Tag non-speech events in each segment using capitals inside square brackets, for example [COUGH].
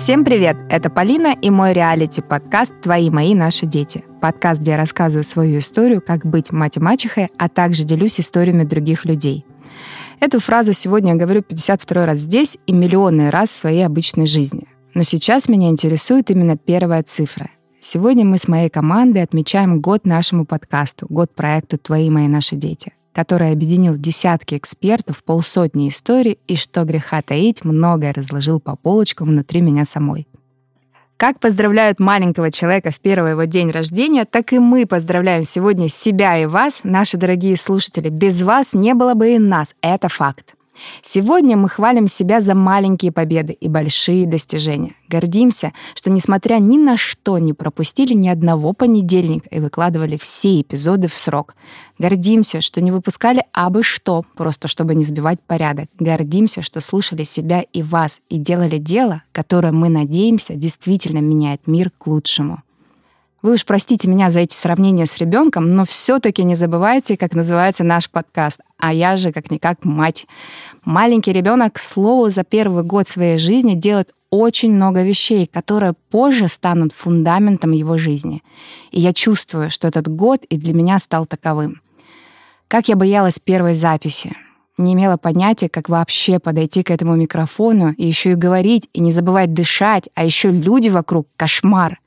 Всем привет! Это Полина и мой реалити-подкаст «Твои, мои, наши дети». Подкаст, где я рассказываю свою историю, как быть мать и мачехой, а также делюсь историями других людей. Эту фразу сегодня я говорю 52 раз здесь и миллионный раз в своей обычной жизни. Но сейчас меня интересует именно первая цифра. Сегодня мы с моей командой отмечаем год нашему подкасту, год проекту «Твои, мои, наши дети» который объединил десятки экспертов, полсотни историй и, что греха таить, многое разложил по полочкам внутри меня самой. Как поздравляют маленького человека в первый его день рождения, так и мы поздравляем сегодня себя и вас, наши дорогие слушатели. Без вас не было бы и нас, это факт. Сегодня мы хвалим себя за маленькие победы и большие достижения. Гордимся, что, несмотря ни на что, не пропустили ни одного понедельника и выкладывали все эпизоды в срок. Гордимся, что не выпускали абы что, просто чтобы не сбивать порядок. Гордимся, что слушали себя и вас и делали дело, которое, мы надеемся, действительно меняет мир к лучшему. Вы уж простите меня за эти сравнения с ребенком, но все-таки не забывайте, как называется наш подкаст. А я же как-никак мать. Маленький ребенок, к слову, за первый год своей жизни делает очень много вещей, которые позже станут фундаментом его жизни. И я чувствую, что этот год и для меня стал таковым. Как я боялась первой записи. Не имела понятия, как вообще подойти к этому микрофону и еще и говорить, и не забывать дышать, а еще люди вокруг — кошмар.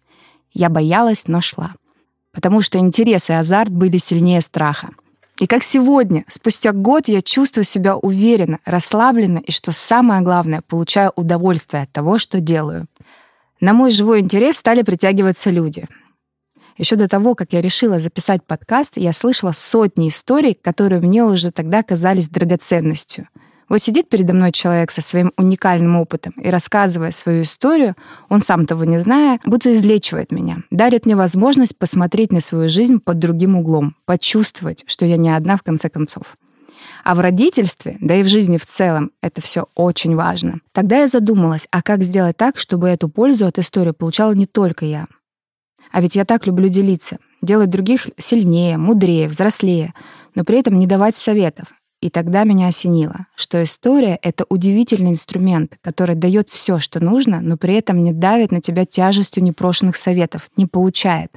Я боялась, но шла. Потому что интерес и азарт были сильнее страха. И как сегодня, спустя год, я чувствую себя уверенно, расслабленно и, что самое главное, получаю удовольствие от того, что делаю. На мой живой интерес стали притягиваться люди. Еще до того, как я решила записать подкаст, я слышала сотни историй, которые мне уже тогда казались драгоценностью — вот сидит передо мной человек со своим уникальным опытом и, рассказывая свою историю, он сам того не зная, будто излечивает меня, дарит мне возможность посмотреть на свою жизнь под другим углом, почувствовать, что я не одна в конце концов. А в родительстве, да и в жизни в целом, это все очень важно. Тогда я задумалась, а как сделать так, чтобы эту пользу от истории получала не только я. А ведь я так люблю делиться, делать других сильнее, мудрее, взрослее, но при этом не давать советов, и тогда меня осенило, что история — это удивительный инструмент, который дает все, что нужно, но при этом не давит на тебя тяжестью непрошенных советов, не получает.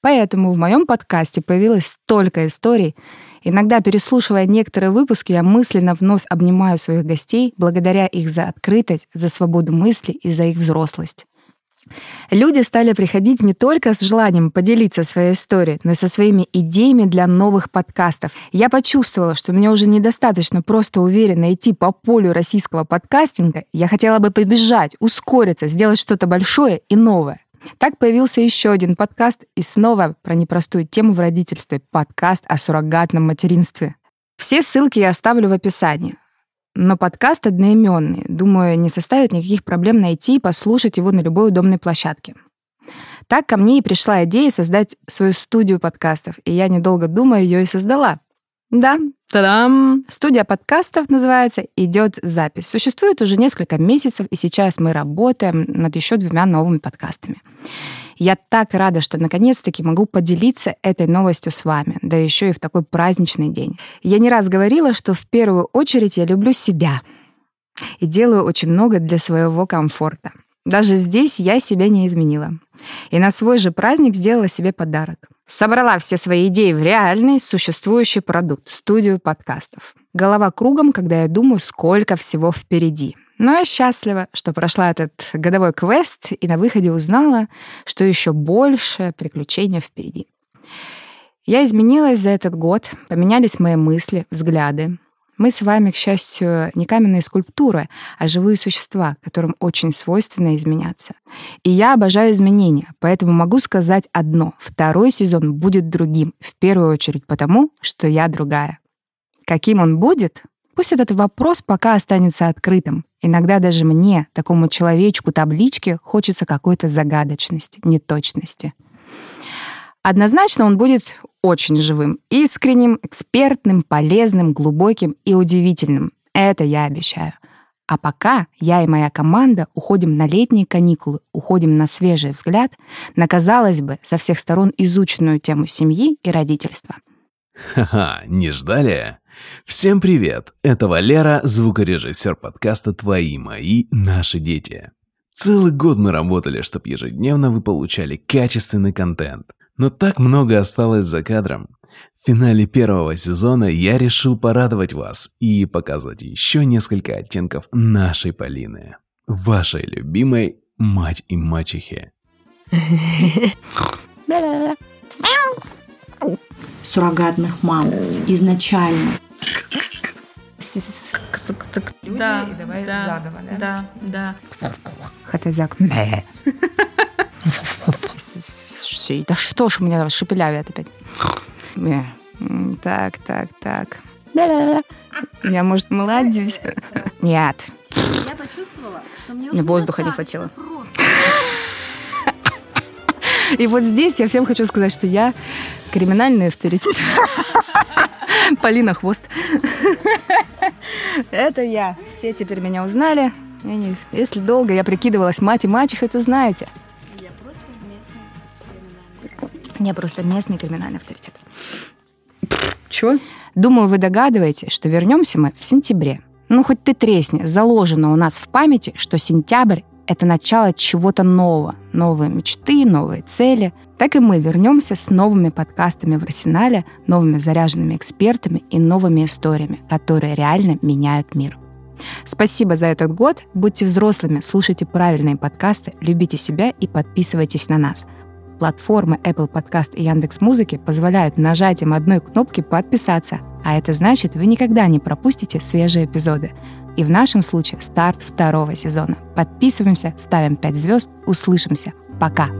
Поэтому в моем подкасте появилось столько историй. Иногда, переслушивая некоторые выпуски, я мысленно вновь обнимаю своих гостей, благодаря их за открытость, за свободу мысли и за их взрослость. Люди стали приходить не только с желанием поделиться своей историей, но и со своими идеями для новых подкастов. Я почувствовала, что мне уже недостаточно просто уверенно идти по полю российского подкастинга. Я хотела бы побежать, ускориться, сделать что-то большое и новое. Так появился еще один подкаст и снова про непростую тему в родительстве — подкаст о суррогатном материнстве. Все ссылки я оставлю в описании. Но подкаст одноименный. Думаю, не составит никаких проблем найти и послушать его на любой удобной площадке. Так ко мне и пришла идея создать свою студию подкастов, и я, недолго думая, ее и создала. Да, Та-дам! Студия подкастов называется «Идет запись». Существует уже несколько месяцев, и сейчас мы работаем над еще двумя новыми подкастами. Я так рада, что наконец-таки могу поделиться этой новостью с вами, да еще и в такой праздничный день. Я не раз говорила, что в первую очередь я люблю себя и делаю очень много для своего комфорта. Даже здесь я себя не изменила. И на свой же праздник сделала себе подарок. Собрала все свои идеи в реальный, существующий продукт — студию подкастов. Голова кругом, когда я думаю, сколько всего впереди. Но я счастлива, что прошла этот годовой квест и на выходе узнала, что еще больше приключений впереди. Я изменилась за этот год, поменялись мои мысли, взгляды, мы с вами, к счастью, не каменные скульптуры, а живые существа, которым очень свойственно изменяться. И я обожаю изменения, поэтому могу сказать одно. Второй сезон будет другим, в первую очередь потому, что я другая. Каким он будет? Пусть этот вопрос пока останется открытым. Иногда даже мне, такому человечку таблички, хочется какой-то загадочности, неточности. Однозначно он будет очень живым, искренним, экспертным, полезным, глубоким и удивительным. Это я обещаю. А пока я и моя команда уходим на летние каникулы, уходим на свежий взгляд на, казалось бы, со всех сторон изученную тему семьи и родительства. Ха-ха, не ждали? Всем привет! Это Валера, звукорежиссер подкаста «Твои, мои, наши дети». Целый год мы работали, чтобы ежедневно вы получали качественный контент. Но так много осталось за кадром. В финале первого сезона я решил порадовать вас и показать еще несколько оттенков нашей Полины. Вашей любимой мать и мачехи. Суррогатных мам. Изначально. Люди, Да, и давай да, заново, да? Да, да. Хатазак. [LAUGHS] Слушай, Да что ж у меня шепелявит опять? Так, так, так. Я, может, молодец? Нет. Я почувствовала, что мне Мне воздуха не хватило. [LAUGHS] И вот здесь я всем хочу сказать, что я криминальный авторитет. [LAUGHS] Полина Хвост. [LAUGHS] Это я. Все теперь меня узнали. Не- Если долго я прикидывалась мать и мачехой, то знаете. Я просто местный Я просто местный криминальный авторитет. Чё? Думаю, вы догадываетесь, что вернемся мы в сентябре. Ну, хоть ты тресни, заложено у нас в памяти, что сентябрь — это начало чего-то нового. Новые мечты, новые цели. Так и мы вернемся с новыми подкастами в арсенале, новыми заряженными экспертами и новыми историями, которые реально меняют мир. Спасибо за этот год. Будьте взрослыми, слушайте правильные подкасты, любите себя и подписывайтесь на нас. Платформы Apple Podcast и Яндекс Музыки позволяют нажатием одной кнопки подписаться, а это значит, вы никогда не пропустите свежие эпизоды. И в нашем случае старт второго сезона. Подписываемся, ставим 5 звезд, услышимся. Пока!